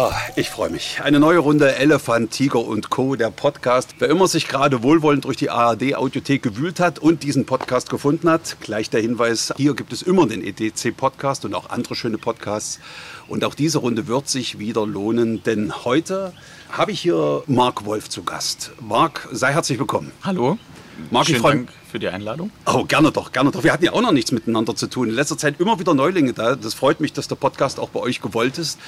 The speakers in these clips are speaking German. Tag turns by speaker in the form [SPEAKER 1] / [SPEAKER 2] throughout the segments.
[SPEAKER 1] Ah, ich freue mich. Eine neue Runde Elefant, Tiger und Co., der Podcast. Wer immer sich gerade wohlwollend durch die ARD-Audiothek gewühlt hat und diesen Podcast gefunden hat, gleich der Hinweis, hier gibt es immer den EDC-Podcast und auch andere schöne Podcasts. Und auch diese Runde wird sich wieder lohnen, denn heute habe ich hier Marc Wolf zu Gast. Marc, sei herzlich willkommen.
[SPEAKER 2] Hallo.
[SPEAKER 1] Marc, ich freue
[SPEAKER 2] Dank für die Einladung.
[SPEAKER 1] Oh, gerne doch, gerne doch. Wir hatten ja auch noch nichts miteinander zu tun. In letzter Zeit immer wieder Neulinge da. Das freut mich, dass der Podcast auch bei euch gewollt ist.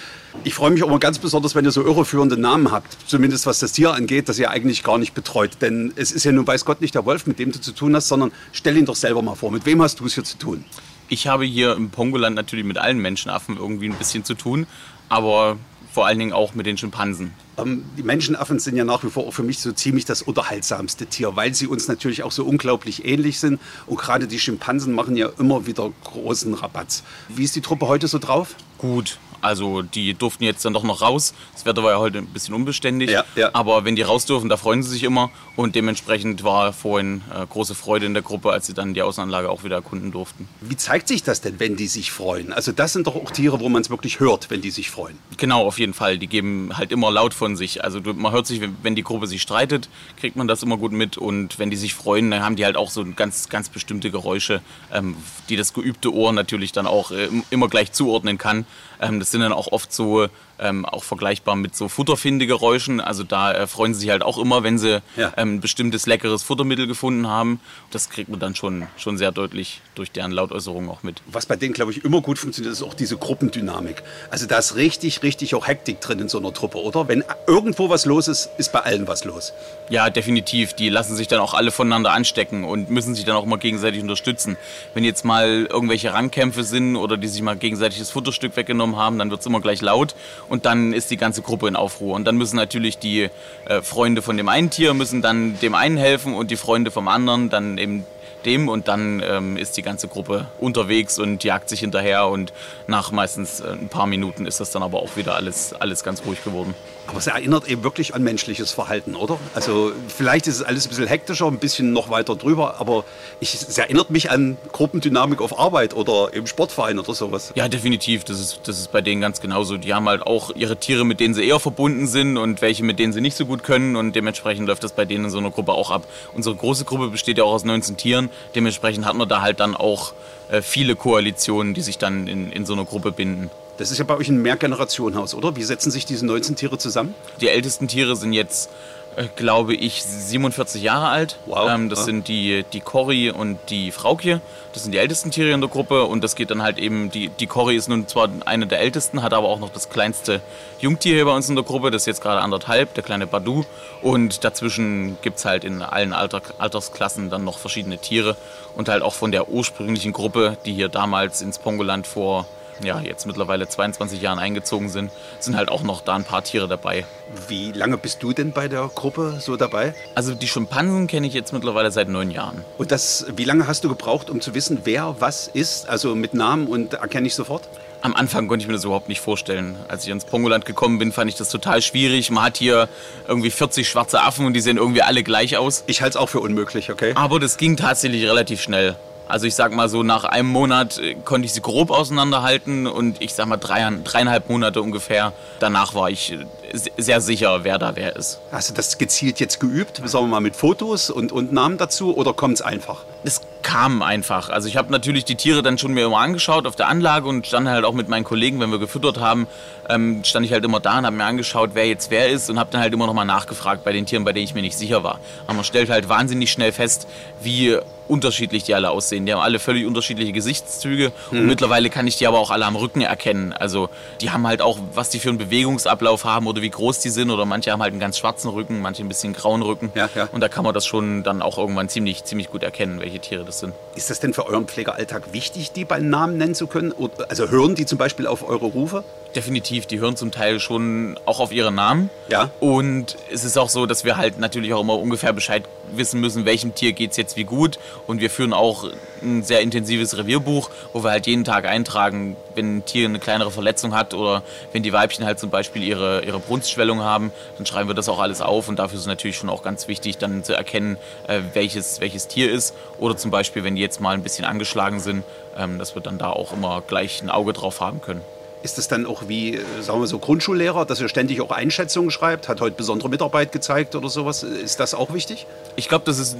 [SPEAKER 1] Ich freue mich auch mal ganz besonders, wenn ihr so irreführende Namen habt. Zumindest was das Tier angeht, das ihr eigentlich gar nicht betreut. Denn es ist ja nun weiß Gott nicht der Wolf, mit dem du zu tun hast, sondern stell ihn doch selber mal vor. Mit wem hast du es hier zu tun?
[SPEAKER 2] Ich habe hier im Pongoland natürlich mit allen Menschenaffen irgendwie ein bisschen zu tun, aber vor allen Dingen auch mit den Schimpansen.
[SPEAKER 1] Ähm, die Menschenaffen sind ja nach wie vor auch für mich so ziemlich das unterhaltsamste Tier, weil sie uns natürlich auch so unglaublich ähnlich sind. Und gerade die Schimpansen machen ja immer wieder großen Rabatz. Wie ist die Truppe heute so drauf?
[SPEAKER 2] Gut, also die durften jetzt dann doch noch raus. Das Wetter war ja heute ein bisschen unbeständig.
[SPEAKER 1] Ja, ja.
[SPEAKER 2] Aber wenn die raus dürfen, da freuen sie sich immer. Und dementsprechend war vorhin äh, große Freude in der Gruppe, als sie dann die Außenanlage auch wieder erkunden durften.
[SPEAKER 1] Wie zeigt sich das denn, wenn die sich freuen? Also das sind doch auch Tiere, wo man es wirklich hört, wenn die sich freuen.
[SPEAKER 2] Genau, auf jeden Fall. Die geben halt immer laut von sich. Also man hört sich, wenn- wenn die Gruppe sich streitet, kriegt man das immer gut mit. Und wenn die sich freuen, dann haben die halt auch so ganz, ganz bestimmte Geräusche, ähm, die das geübte Ohr natürlich dann auch äh, immer gleich zuordnen kann. Ähm, das sind dann auch oft so ähm, auch vergleichbar mit so Futterfindegeräuschen. Also da äh, freuen sie sich halt auch immer, wenn sie
[SPEAKER 1] Ja.
[SPEAKER 2] ähm, ein bestimmtes leckeres Futtermittel gefunden haben. Das kriegt man dann schon, schon sehr deutlich durch deren Lautäußerungen auch mit.
[SPEAKER 1] Was bei denen, glaube ich, immer gut funktioniert, ist auch diese Gruppendynamik. Also da ist richtig, richtig auch Hektik drin in so einer Truppe, oder? Wenn irgendwo was los ist, ist bei allen was los.
[SPEAKER 2] Ja, definitiv. Die lassen sich dann auch alle voneinander anstecken und müssen sich dann auch mal gegenseitig unterstützen. Wenn jetzt mal irgendwelche Rangkämpfe sind oder die sich mal gegenseitig das Futterstück weggenommen haben, dann wird es immer gleich laut und dann ist die ganze Gruppe in Aufruhr. Und dann müssen natürlich die äh, Freunde von dem einen Tier müssen dann dem einen helfen und die Freunde vom anderen dann eben dem und dann ähm, ist die ganze Gruppe unterwegs und jagt sich hinterher und nach meistens äh, ein paar Minuten ist das dann aber auch wieder alles, alles ganz ruhig geworden.
[SPEAKER 1] Aber es erinnert eben wirklich an menschliches Verhalten, oder? Also vielleicht ist es alles ein bisschen hektischer, ein bisschen noch weiter drüber, aber ich, es erinnert mich an Gruppendynamik auf Arbeit oder im Sportverein oder sowas.
[SPEAKER 2] Ja, definitiv. Das ist, das ist bei denen ganz genauso. Die haben halt auch ihre Tiere, mit denen sie eher verbunden sind und welche, mit denen sie nicht so gut können. Und dementsprechend läuft das bei denen in so einer Gruppe auch ab. Unsere große Gruppe besteht ja auch aus 19 Tieren. Dementsprechend hat man da halt dann auch äh, viele Koalitionen, die sich dann in, in so einer Gruppe binden.
[SPEAKER 1] Das ist ja bei euch ein Mehrgenerationenhaus, oder? Wie setzen sich diese 19 Tiere zusammen?
[SPEAKER 2] Die ältesten Tiere sind jetzt, äh, glaube ich, 47 Jahre alt.
[SPEAKER 1] Wow.
[SPEAKER 2] Ähm, das
[SPEAKER 1] Ja.
[SPEAKER 2] sind die, die Cory und die Fraukje. Das sind die ältesten Tiere in der Gruppe. Und das geht dann halt eben, die, die Cory ist nun zwar eine der ältesten, hat aber auch noch das kleinste Jungtier hier bei uns in der Gruppe. Das ist jetzt gerade anderthalb, der kleine Badu. Und dazwischen gibt es halt in allen Alter, Altersklassen dann noch verschiedene Tiere. Und halt auch von der ursprünglichen Gruppe, die hier damals ins Pongoland vor ja, jetzt mittlerweile 22 Jahren eingezogen sind, sind halt auch noch da ein paar Tiere dabei.
[SPEAKER 1] Wie lange bist du denn bei der Gruppe so dabei?
[SPEAKER 2] Also die Schimpansen kenne ich jetzt mittlerweile seit neun Jahren.
[SPEAKER 1] Und das, wie lange hast du gebraucht, um zu wissen, wer was ist? Also mit Namen und erkenne ich sofort?
[SPEAKER 2] Am Anfang konnte ich mir das überhaupt nicht vorstellen. Als ich ins Pongoland gekommen bin, fand ich das total schwierig. Man hat hier irgendwie 40 schwarze Affen und die sehen irgendwie alle gleich aus.
[SPEAKER 1] Ich halte es auch für unmöglich, okay?
[SPEAKER 2] Aber das ging tatsächlich relativ schnell. Also ich sag mal so, nach einem Monat äh, konnte ich sie grob auseinanderhalten und ich sag mal drei, dreieinhalb Monate ungefähr. Danach war ich äh, sehr sicher, wer da wer ist.
[SPEAKER 1] Hast du das gezielt jetzt geübt? Sagen wir mal mit Fotos und, und Namen dazu oder kommt es einfach?
[SPEAKER 2] Es kam einfach. Also ich habe natürlich die Tiere dann schon mir immer angeschaut auf der Anlage und stand halt auch mit meinen Kollegen, wenn wir gefüttert haben, ähm, stand ich halt immer da und habe mir angeschaut, wer jetzt wer ist und habe dann halt immer noch mal nachgefragt bei den Tieren, bei denen ich mir nicht sicher war. Aber man stellt halt wahnsinnig schnell fest, wie unterschiedlich die alle aussehen. Die haben alle völlig unterschiedliche Gesichtszüge und mittlerweile kann ich die aber auch alle am Rücken erkennen. Also die haben halt auch, was die für einen Bewegungsablauf haben oder wie groß die sind oder manche haben halt einen ganz schwarzen Rücken, manche ein bisschen grauen Rücken.
[SPEAKER 1] Ja, ja.
[SPEAKER 2] Und da kann man das schon dann auch irgendwann ziemlich, ziemlich gut erkennen, welche Tiere das sind.
[SPEAKER 1] Ist das denn für euren Pflegealltag wichtig, die beim Namen nennen zu können? Also hören die zum Beispiel auf eure Rufe?
[SPEAKER 2] Definitiv, die hören zum Teil schon auch auf ihre Namen.
[SPEAKER 1] Ja.
[SPEAKER 2] Und es ist auch so, dass wir halt natürlich auch immer ungefähr Bescheid wissen müssen, welchem Tier geht es jetzt wie gut. Und wir führen auch ein sehr intensives Revierbuch, wo wir halt jeden Tag eintragen, wenn ein Tier eine kleinere Verletzung hat oder wenn die Weibchen halt zum Beispiel ihre, ihre Brunstschwellung haben, dann schreiben wir das auch alles auf und dafür ist es natürlich schon auch ganz wichtig, dann zu erkennen, äh, welches, welches Tier ist. Oder zum Beispiel, wenn die jetzt mal ein bisschen angeschlagen sind, ähm, dass wir dann da auch immer gleich ein Auge drauf haben können.
[SPEAKER 1] Ist das dann auch wie, äh, sagen wir so, Grundschullehrer, dass ihr ständig auch Einschätzungen schreibt? Hat heute besondere Mitarbeit gezeigt oder sowas? Ist das auch wichtig?
[SPEAKER 2] Ich glaube, das ist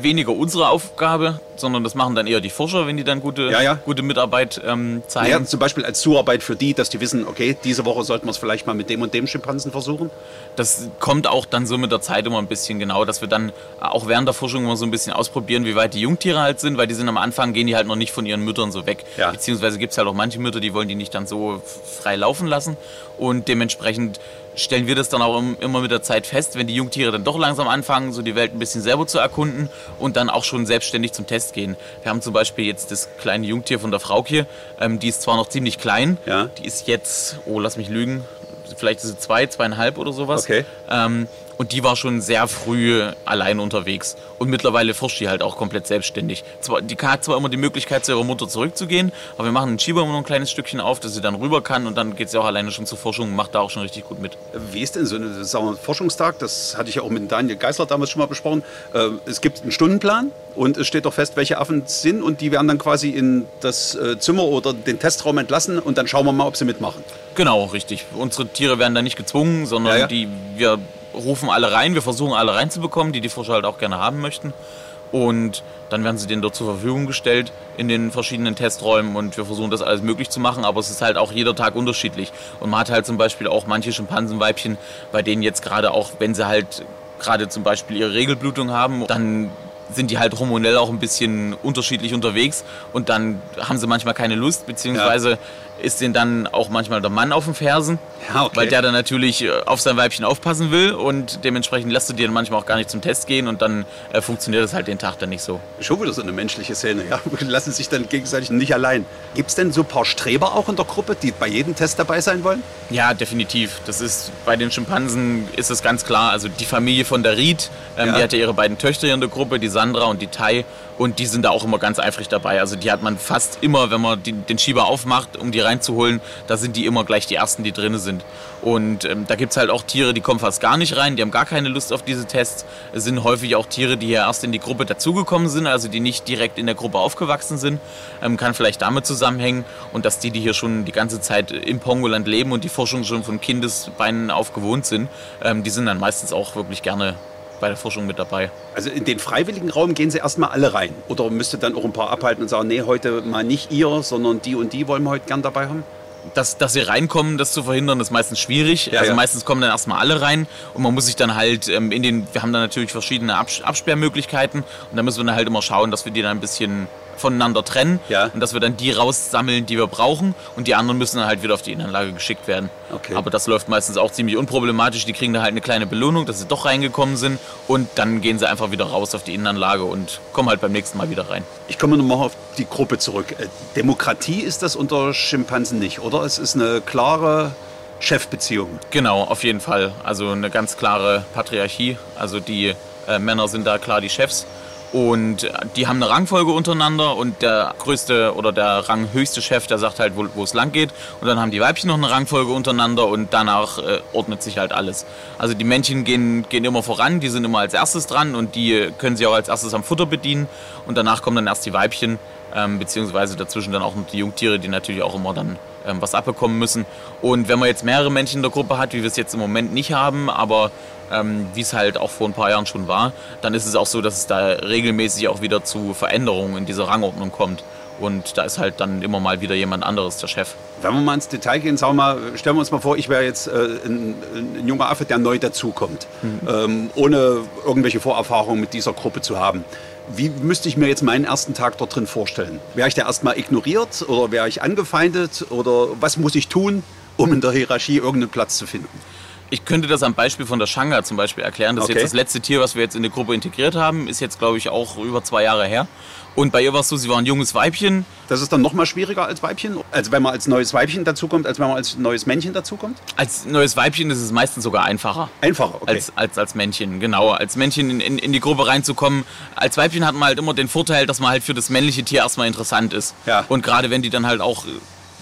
[SPEAKER 2] weniger unsere Aufgabe, sondern das machen dann eher die Forscher, wenn die dann gute,
[SPEAKER 1] Ja, ja.
[SPEAKER 2] gute Mitarbeit ähm, zeigen.
[SPEAKER 1] Ja, zum Beispiel als Zuarbeit für die, dass die wissen, okay, diese Woche sollten wir es vielleicht mal mit dem und dem Schimpansen versuchen.
[SPEAKER 2] Das kommt auch dann so mit der Zeit immer ein bisschen genau, dass wir dann auch während der Forschung immer so ein bisschen ausprobieren, wie weit die Jungtiere halt sind, weil die sind am Anfang, gehen die halt noch nicht von ihren Müttern so weg.
[SPEAKER 1] Ja.
[SPEAKER 2] Beziehungsweise gibt es halt auch manche Mütter, die wollen die nicht dann so frei laufen lassen und dementsprechend stellen wir das dann auch im- immer mit der Zeit fest, wenn die Jungtiere dann doch langsam anfangen, so die Welt ein bisschen selber zu erkunden und dann auch schon selbstständig zum Test gehen. Wir haben zum Beispiel jetzt das kleine Jungtier von der Frauke, ähm, die ist zwar noch ziemlich klein,
[SPEAKER 1] Ja.
[SPEAKER 2] die ist jetzt, oh lass mich lügen, vielleicht ist sie zwei, zweieinhalb oder sowas.
[SPEAKER 1] Okay.
[SPEAKER 2] Ähm, und die war schon sehr früh allein unterwegs. Und mittlerweile forscht die halt auch komplett selbstständig. Zwar, die hat zwar immer die Möglichkeit, zu ihrer Mutter zurückzugehen, aber wir machen den Schieber immer noch ein kleines Stückchen auf, dass sie dann rüber kann und dann geht sie auch alleine schon zur Forschung und macht da auch schon richtig gut mit.
[SPEAKER 1] Wie ist denn so ein wir, Forschungstag? Das hatte ich ja auch mit Daniel Geisler damals schon mal besprochen. Äh, Es gibt einen Stundenplan und es steht auch fest, welche Affen es sind und die werden dann quasi in das äh, Zimmer oder den Testraum entlassen und dann schauen wir mal, ob sie mitmachen.
[SPEAKER 2] Genau, richtig. Unsere Tiere werden da nicht gezwungen, sondern
[SPEAKER 1] Ja, ja.
[SPEAKER 2] die wir rufen alle rein, wir versuchen alle reinzubekommen, die die Forscher halt auch gerne haben möchten. Und dann werden sie denen dort zur Verfügung gestellt in den verschiedenen Testräumen. Und wir versuchen das alles möglich zu machen, aber es ist halt auch jeder Tag unterschiedlich. Und man hat halt zum Beispiel auch manche Schimpansenweibchen, bei denen jetzt gerade auch, wenn sie halt gerade zum Beispiel ihre Regelblutung haben, dann sind die halt hormonell auch ein bisschen unterschiedlich unterwegs. Und dann haben sie manchmal keine Lust, beziehungsweise ist denen dann auch manchmal der Mann auf den Fersen,
[SPEAKER 1] Ja, okay.
[SPEAKER 2] weil der dann natürlich äh, auf sein Weibchen aufpassen will und dementsprechend lässt du dir dann manchmal auch gar nicht zum Test gehen und dann äh, funktioniert das halt den Tag dann nicht so.
[SPEAKER 1] Schon wieder so eine menschliche Szene, ja. Lassen sich dann gegenseitig nicht allein. Gibt es denn so ein paar Streber auch in der Gruppe, die bei jedem Test dabei sein wollen?
[SPEAKER 2] Ja, definitiv. Das ist bei den Schimpansen ist es ganz klar. Also die Familie von der Ried, ähm,
[SPEAKER 1] Ja.
[SPEAKER 2] die hat ja ihre beiden Töchter hier in der Gruppe, die Sandra und die Tai. Und die sind da auch immer ganz eifrig dabei. Also die hat man fast immer, wenn man die, den Schieber aufmacht, um die reinzuholen, da sind die immer gleich die ersten, die drin sind. Und ähm, da gibt es halt auch Tiere, die kommen fast gar nicht rein, die haben gar keine Lust auf diese Tests. Es sind häufig auch Tiere, die ja erst in die Gruppe dazugekommen sind, also die nicht direkt in der Gruppe aufgewachsen sind. Ähm, kann vielleicht damit zusammenhängen. Und dass die, die hier schon die ganze Zeit im Pongoland leben und die Forschung schon von Kindesbeinen auf gewohnt sind, ähm, die sind dann meistens auch wirklich gerne bei der Forschung mit dabei.
[SPEAKER 1] Also in den freiwilligen Raum gehen sie erstmal alle rein. Oder müsste dann auch ein paar abhalten und sagen, nee, heute mal nicht ihr, sondern die und die wollen wir heute gern dabei haben?
[SPEAKER 2] dass, dass sie reinkommen, das zu verhindern, ist meistens schwierig.
[SPEAKER 1] Ja,
[SPEAKER 2] also
[SPEAKER 1] ja.
[SPEAKER 2] meistens kommen dann erstmal alle rein und man muss sich dann halt ähm, in den, wir haben dann natürlich verschiedene Abs Absperrmöglichkeiten und da müssen wir dann halt immer schauen, dass wir die dann ein bisschen voneinander trennen
[SPEAKER 1] Ja.
[SPEAKER 2] und dass wir dann die raussammeln, die wir brauchen und die anderen müssen dann halt wieder auf die Innenanlage geschickt werden.
[SPEAKER 1] Okay.
[SPEAKER 2] Aber das läuft meistens auch ziemlich unproblematisch. Die kriegen da halt eine kleine Belohnung, dass sie doch reingekommen sind und dann gehen sie einfach wieder raus auf die Innenanlage und kommen halt beim nächsten Mal wieder rein.
[SPEAKER 1] Ich komme nochmal auf die Gruppe zurück. Äh, Demokratie ist das unter Schimpansen nicht, oder? Es ist eine klare Chefbeziehung.
[SPEAKER 2] Genau, auf jeden Fall. Also eine ganz klare Patriarchie. Also die äh, Männer sind da klar die Chefs. Und die haben eine Rangfolge untereinander und der größte oder der ranghöchste Chef, der sagt halt, wo, wo es lang geht. Und dann haben die Weibchen noch eine Rangfolge untereinander und danach äh, ordnet sich halt alles. Also die Männchen gehen, gehen immer voran, die sind immer als erstes dran und die äh, können sich auch als erstes am Futter bedienen. Und danach kommen dann erst die Weibchen, ähm, beziehungsweise dazwischen dann auch noch die Jungtiere, die natürlich auch immer dann ähm, was abbekommen müssen. Und wenn man jetzt mehrere Männchen in der Gruppe hat, wie wir es jetzt im Moment nicht haben, aber ähm, wie es halt auch vor ein paar Jahren schon war, dann ist es auch so, dass es da regelmäßig auch wieder zu Veränderungen in dieser Rangordnung kommt. Und da ist halt dann immer mal wieder jemand anderes der Chef.
[SPEAKER 1] Wenn wir mal ins Detail gehen, sagen wir mal, stellen wir uns mal vor, ich wäre jetzt äh, ein, ein junger Affe, der neu dazukommt, ähm, ohne irgendwelche Vorerfahrungen mit dieser Gruppe zu haben. Wie müsste ich mir jetzt meinen ersten Tag dort drin vorstellen? Wäre ich da erstmal ignoriert oder wäre ich angefeindet oder was muss ich tun, um in der Hierarchie irgendeinen Platz zu finden?
[SPEAKER 2] Ich könnte das am Beispiel von der Shanga zum Beispiel erklären. Das ist
[SPEAKER 1] Okay.
[SPEAKER 2] jetzt das letzte Tier, was wir jetzt in die Gruppe integriert haben. Ist jetzt, glaube ich, auch über zwei Jahre her. Und bei ihr war es so, sie war ein junges Weibchen.
[SPEAKER 1] Das ist dann noch mal schwieriger als Weibchen, also wenn man als neues Weibchen dazukommt, als wenn man als neues Männchen dazukommt?
[SPEAKER 2] Als neues Weibchen ist es meistens sogar einfacher.
[SPEAKER 1] Einfacher, okay.
[SPEAKER 2] Als, als, als Männchen, genau. Als Männchen in, in, in die Gruppe reinzukommen. Als Weibchen hat man halt immer den Vorteil, dass man halt für das männliche Tier erstmal interessant ist.
[SPEAKER 1] Ja.
[SPEAKER 2] Und gerade wenn die dann halt auch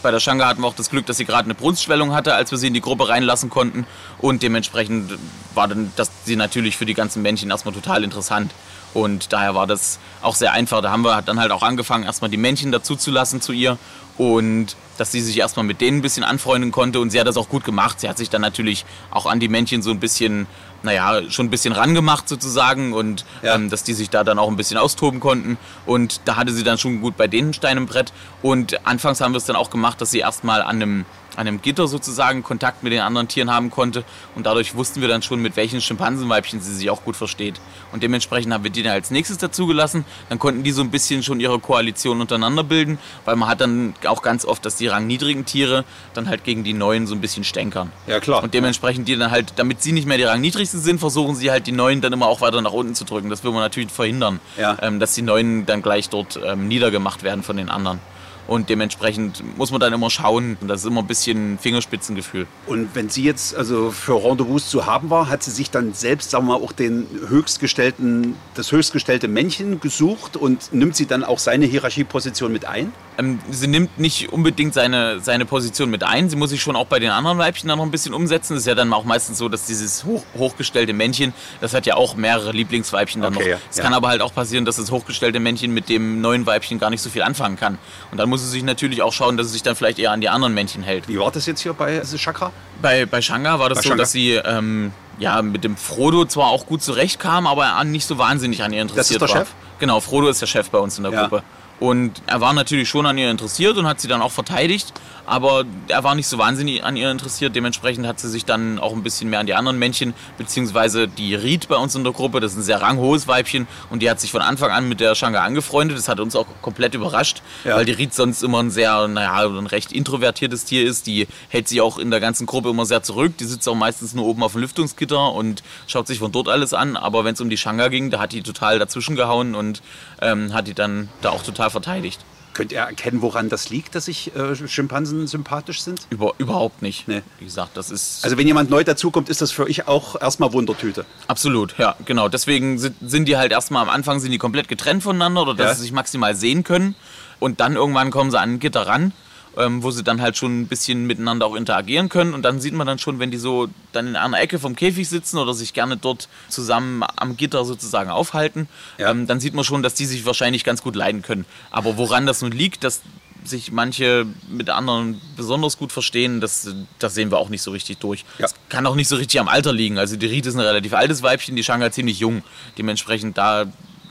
[SPEAKER 2] Bei der Shanga hatten wir auch das Glück, dass sie gerade eine Brunstschwellung hatte, als wir sie in die Gruppe reinlassen konnten. Und dementsprechend war dann das sie natürlich für die ganzen Männchen erstmal total interessant. Und daher war das auch sehr einfach. Da haben wir dann halt auch angefangen, erstmal die Männchen dazu zu lassen zu ihr. Und dass sie sich erstmal mit denen ein bisschen anfreunden konnte. Und sie hat das auch gut gemacht. Sie hat sich dann natürlich auch an die Männchen so ein bisschen, naja, schon ein bisschen rangemacht sozusagen. Und
[SPEAKER 1] Ja.
[SPEAKER 2] ähm, dass die sich da dann auch ein bisschen austoben konnten. Und da hatte sie dann schon gut bei denen Stein im Brett. Und anfangs haben wir es dann auch gemacht, dass sie erstmal an einem an einem Gitter sozusagen Kontakt mit den anderen Tieren haben konnte und dadurch wussten wir dann schon, mit welchen Schimpansenweibchen sie sich auch gut versteht. Und dementsprechend haben wir die dann als nächstes dazugelassen. Dann konnten die so ein bisschen schon ihre Koalition untereinander bilden, weil man hat dann auch ganz oft, dass die rangniedrigen Tiere dann halt gegen die neuen so ein bisschen stänkern.
[SPEAKER 1] Ja, klar.
[SPEAKER 2] Und dementsprechend die dann halt, damit sie nicht mehr die rangniedrigsten sind, versuchen sie halt die neuen dann immer auch weiter nach unten zu drücken. Das will man natürlich verhindern,
[SPEAKER 1] Ja.
[SPEAKER 2] ähm, dass die neuen dann gleich dort ähm, niedergemacht werden von den anderen. Und dementsprechend muss man dann immer schauen. Und das ist immer ein bisschen Fingerspitzengefühl.
[SPEAKER 1] Und wenn sie jetzt also für Rendezvous zu haben war, hat sie sich dann selbst, sagen wir mal, auch den höchstgestellten, das höchstgestellte Männchen gesucht und nimmt sie dann auch seine Hierarchieposition mit ein?
[SPEAKER 2] Ähm, sie nimmt nicht unbedingt seine, seine Position mit ein. Sie muss sich schon auch bei den anderen Weibchen dann noch ein bisschen umsetzen. Das ist ja dann auch meistens so, dass dieses hoch, hochgestellte Männchen, das hat ja auch mehrere Lieblingsweibchen dann
[SPEAKER 1] Okay,
[SPEAKER 2] noch. Es
[SPEAKER 1] ja.
[SPEAKER 2] kann aber halt auch passieren, dass das hochgestellte Männchen mit dem neuen Weibchen gar nicht so viel anfangen kann. Und dann muss sie sich natürlich auch schauen, dass sie sich dann vielleicht eher an die anderen Männchen hält.
[SPEAKER 1] Wie war das jetzt hier bei Chakra?
[SPEAKER 2] Bei, bei Shanga war das
[SPEAKER 1] Bei
[SPEAKER 2] so,
[SPEAKER 1] Shanga.
[SPEAKER 2] dass sie ähm, ja, mit dem Frodo zwar auch gut zurechtkam, aber nicht so wahnsinnig an ihr interessiert
[SPEAKER 1] der
[SPEAKER 2] war.
[SPEAKER 1] Chef?
[SPEAKER 2] Genau, Frodo ist der Chef bei uns in der
[SPEAKER 1] Ja.
[SPEAKER 2] Gruppe. Und er war natürlich schon an ihr interessiert und hat sie dann auch verteidigt, aber er war nicht so wahnsinnig an ihr interessiert. Dementsprechend hat sie sich dann auch ein bisschen mehr an die anderen Männchen, beziehungsweise die Ried bei uns in der Gruppe, das ist ein sehr ranghohes Weibchen und die hat sich von Anfang an mit der Shanga angefreundet. Das hat uns auch komplett überrascht,
[SPEAKER 1] Ja.
[SPEAKER 2] weil die Ried sonst immer ein sehr, naja, ein recht introvertiertes Tier ist. Die hält sich auch in der ganzen Gruppe immer sehr zurück. Die sitzt auch meistens nur oben auf dem Lüftungsgitter und schaut sich von dort alles an. Aber wenn es um die Shanga ging, da hat die total dazwischen gehauen und ähm, hat die dann da auch total verteidigt.
[SPEAKER 1] Könnt ihr erkennen, woran das liegt, dass sich äh, Schimpansen sympathisch sind?
[SPEAKER 2] Über, überhaupt nicht.
[SPEAKER 1] Nee.
[SPEAKER 2] Wie gesagt, das ist
[SPEAKER 1] Also wenn jemand neu dazukommt, ist das für euch auch erstmal Wundertüte.
[SPEAKER 2] absolut, ja, genau. Deswegen sind, sind die halt erstmal am Anfang sind die komplett getrennt voneinander oder dass
[SPEAKER 1] Ja.
[SPEAKER 2] sie sich maximal sehen können. Und dann irgendwann kommen sie an ein Gitter ran, ähm, wo sie dann halt schon ein bisschen miteinander auch interagieren können. Und dann sieht man dann schon, wenn die so dann in einer Ecke vom Käfig sitzen oder sich gerne dort zusammen am Gitter sozusagen aufhalten,
[SPEAKER 1] Ja.
[SPEAKER 2] ähm, dann sieht man schon, dass die sich wahrscheinlich ganz gut leiden können. Aber woran das nun liegt, dass sich manche mit anderen besonders gut verstehen, das, das sehen wir auch nicht so richtig durch.
[SPEAKER 1] Ja.
[SPEAKER 2] Es kann auch nicht so richtig am Alter liegen. Also die Rite ist ein relativ altes Weibchen, die Shanga ziemlich jung. Dementsprechend da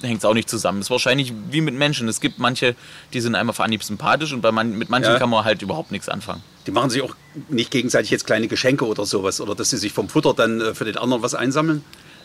[SPEAKER 2] hängt es auch nicht zusammen. Das ist wahrscheinlich wie mit Menschen. Es gibt manche, die sind einfach auf Anhieb sympathisch und bei man, mit manchen
[SPEAKER 1] Ja.
[SPEAKER 2] kann man halt überhaupt nichts anfangen.
[SPEAKER 1] Die machen sich auch nicht gegenseitig jetzt kleine Geschenke oder sowas. Oder dass sie sich vom Futter dann äh, für den anderen was einsammeln.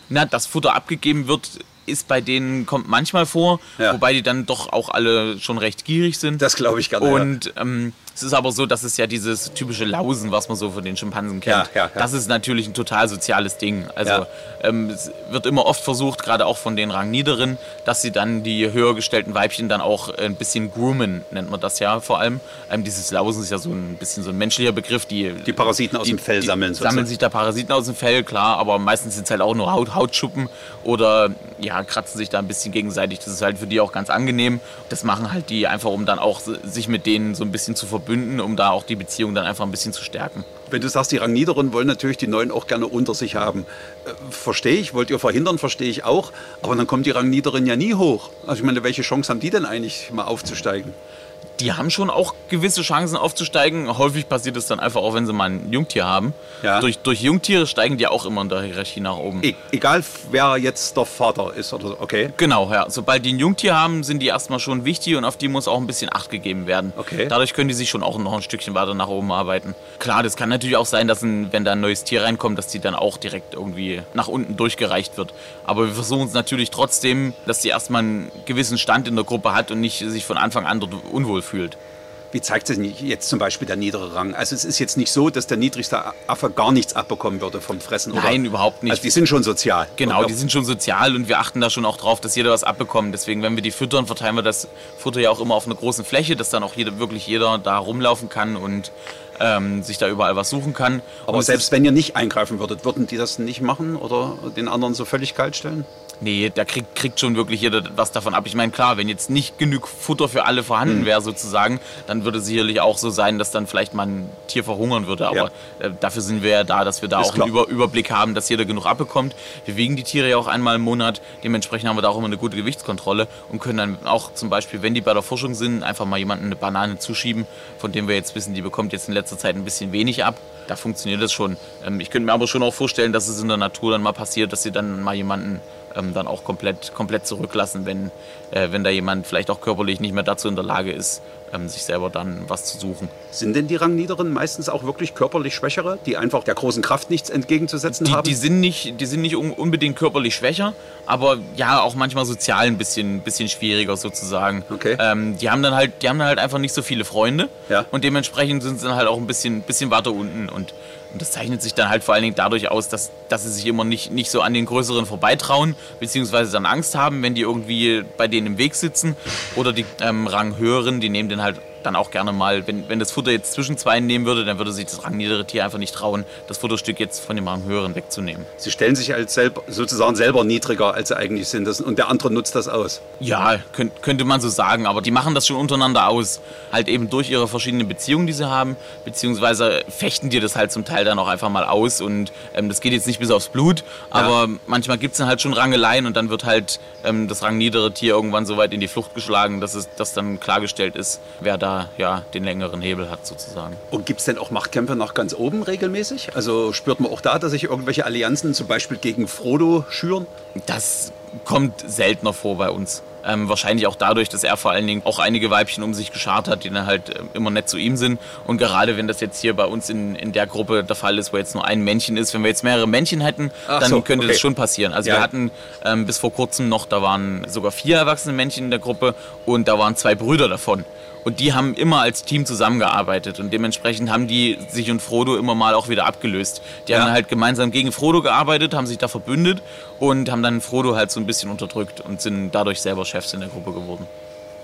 [SPEAKER 2] Na, dass Futter abgegeben wird, ist bei denen, kommt manchmal vor,
[SPEAKER 1] Ja.
[SPEAKER 2] wobei die dann doch auch alle schon recht gierig sind.
[SPEAKER 1] Das glaube ich gerne.
[SPEAKER 2] Und ähm, es ist aber so, dass es ja dieses typische Lausen, was man so von den Schimpansen kennt,
[SPEAKER 1] Ja, ja, ja.
[SPEAKER 2] das ist natürlich ein total soziales Ding. Also ähm, es wird immer oft versucht, gerade auch von den Rangniederen, dass sie dann die höher gestellten Weibchen dann auch ein bisschen groomen, nennt man das ja vor allem. Ähm, dieses Lausen ist ja so ein bisschen so ein menschlicher Begriff. Die,
[SPEAKER 1] Die Parasiten aus dem Fell sammeln,
[SPEAKER 2] Sammeln
[SPEAKER 1] sozusagen.
[SPEAKER 2] sich da Parasiten aus dem Fell, klar, aber meistens sind es halt auch nur Haut, Hautschuppen oder ja, kratzen sich da ein bisschen gegenseitig. Das ist halt für die auch ganz angenehm. Das machen halt die einfach, um dann auch sich mit denen so ein bisschen zu verbünden, um da auch die Beziehung dann einfach ein bisschen zu stärken.
[SPEAKER 1] Wenn du sagst, die Rangniederen wollen natürlich die Neuen auch gerne unter sich haben. Äh, verstehe ich, wollt ihr verhindern, verstehe ich auch. Aber dann kommt die Rangniederen ja nie hoch. Also ich meine, welche Chance haben die denn eigentlich, mal aufzusteigen?
[SPEAKER 2] Die haben schon auch gewisse Chancen aufzusteigen. Häufig passiert es dann einfach auch, wenn sie mal ein Jungtier haben.
[SPEAKER 1] Ja.
[SPEAKER 2] Durch, durch Jungtiere steigen die auch immer in der Hierarchie nach oben.
[SPEAKER 1] E egal, wer jetzt der Vater ist oder so. Okay.
[SPEAKER 2] Genau, ja. Sobald die ein Jungtier haben, sind die erstmal schon wichtig und auf die muss auch ein bisschen Acht gegeben werden.
[SPEAKER 1] Okay.
[SPEAKER 2] Dadurch können die sich schon auch noch ein Stückchen weiter nach oben arbeiten. Klar, das kann natürlich auch sein, dass ein, wenn da ein neues Tier reinkommt, dass die dann auch direkt irgendwie nach unten durchgereicht wird. Aber wir versuchen es natürlich trotzdem, dass die erstmal einen gewissen Stand in der Gruppe hat und nicht sich von Anfang an dort unwohl fühlt.
[SPEAKER 1] Wie zeigt sich jetzt zum Beispiel der niedere Rang? Also es ist jetzt nicht so, dass der niedrigste Affe gar nichts abbekommen würde vom Fressen.
[SPEAKER 2] Nein,
[SPEAKER 1] oder?
[SPEAKER 2] überhaupt nicht.
[SPEAKER 1] Also die sind schon sozial.
[SPEAKER 2] Genau, die sind schon sozial und wir achten da schon auch drauf, dass jeder was abbekommt. Deswegen, wenn wir die füttern, verteilen wir das Futter ja auch immer auf einer großen Fläche, dass dann auch jeder, wirklich jeder da rumlaufen kann und ähm, sich da überall was suchen kann.
[SPEAKER 1] Aber
[SPEAKER 2] Und
[SPEAKER 1] selbst wenn ihr nicht eingreifen würdet, würden die das nicht machen oder den anderen so völlig kalt stellen?
[SPEAKER 2] Nee, da kriegt, kriegt schon wirklich jeder was davon ab. Ich meine, klar, wenn jetzt nicht genug Futter für alle vorhanden wäre sozusagen, dann würde es sicherlich auch so sein, dass dann vielleicht mal ein Tier verhungern würde. Aber äh, dafür sind wir ja da, dass wir da
[SPEAKER 1] Ist
[SPEAKER 2] auch
[SPEAKER 1] klar.
[SPEAKER 2] einen Über Überblick haben, dass jeder genug abbekommt. Wir wiegen die Tiere ja auch einmal im Monat. Dementsprechend haben wir da auch immer eine gute Gewichtskontrolle und können dann auch zum Beispiel, wenn die bei der Forschung sind, einfach mal jemanden eine Banane zuschieben, von dem wir jetzt wissen, die bekommt jetzt in letzter Zeit ein bisschen wenig ab. Da funktioniert das schon. Ähm, ich könnte mir aber schon auch vorstellen, dass es in der Natur dann mal passiert, dass sie dann mal jemanden ähm, dann auch komplett, komplett zurücklassen, wenn, äh, wenn da jemand vielleicht auch körperlich nicht mehr dazu in der Lage ist, ähm, sich selber dann was zu suchen.
[SPEAKER 1] Sind denn die Rangniederen meistens auch wirklich körperlich Schwächere, die einfach der großen Kraft nichts entgegenzusetzen
[SPEAKER 2] Die,
[SPEAKER 1] haben?
[SPEAKER 2] die sind nicht, die sind nicht un- unbedingt körperlich schwächer, aber ja auch manchmal sozial ein bisschen, bisschen schwieriger sozusagen.
[SPEAKER 1] Okay.
[SPEAKER 2] Ähm, die haben dann halt, die haben dann halt einfach nicht so viele Freunde
[SPEAKER 1] Ja.
[SPEAKER 2] und dementsprechend sind sie dann halt auch ein bisschen, bisschen weiter unten und, und das zeichnet sich dann halt vor allen Dingen dadurch aus, dass, dass sie sich immer nicht, nicht so an den größeren vorbeitrauen, beziehungsweise dann Angst haben, wenn die irgendwie bei denen im Weg sitzen. Oder die ähm, Ranghöheren, die nehmen den halt dann auch gerne mal, wenn, wenn das Futter jetzt zwischen zwei nehmen würde, dann würde sich das rangniedere Tier einfach nicht trauen, das Futterstück jetzt von dem Ranghöheren wegzunehmen.
[SPEAKER 1] Sie stellen sich als selber, sozusagen selber niedriger, als sie eigentlich sind. Das, und der andere nutzt das aus.
[SPEAKER 2] Ja, könnt, könnte man so sagen, aber die machen das schon untereinander aus. Halt eben durch ihre verschiedenen Beziehungen, die sie haben, beziehungsweise fechten die das halt zum Teil dann auch einfach mal aus und ähm, das geht jetzt nicht bis aufs Blut, aber manchmal gibt es dann halt schon Rangeleien und dann wird halt ähm, das rangniedere Tier irgendwann so weit in die Flucht geschlagen, dass es dass dann klargestellt ist, wer da ja den längeren Hebel hat sozusagen.
[SPEAKER 1] Und gibt es denn auch Machtkämpfe nach ganz oben regelmäßig? Also spürt man auch da, dass sich irgendwelche Allianzen zum Beispiel gegen Frodo schüren?
[SPEAKER 2] Das kommt seltener vor bei uns. Ähm, wahrscheinlich auch dadurch, dass er vor allen Dingen auch einige Weibchen um sich geschart hat, die dann halt ähm, immer nett zu ihm sind. Und gerade wenn das jetzt hier bei uns in, in der Gruppe der Fall ist, wo jetzt nur ein Männchen ist, wenn wir jetzt mehrere Männchen hätten,
[SPEAKER 1] Ach
[SPEAKER 2] dann
[SPEAKER 1] so,
[SPEAKER 2] könnte
[SPEAKER 1] okay.
[SPEAKER 2] das schon passieren. Also
[SPEAKER 1] Ja.
[SPEAKER 2] wir hatten ähm, bis vor kurzem noch, da waren sogar vier erwachsene Männchen in der Gruppe und da waren zwei Brüder davon. Und die haben immer als Team zusammengearbeitet und dementsprechend haben die sich und Frodo immer mal auch wieder abgelöst. Die
[SPEAKER 1] Ja.
[SPEAKER 2] haben halt gemeinsam gegen Frodo gearbeitet, haben sich da verbündet und haben dann Frodo halt so ein bisschen unterdrückt und sind dadurch selber Chefs in der Gruppe geworden.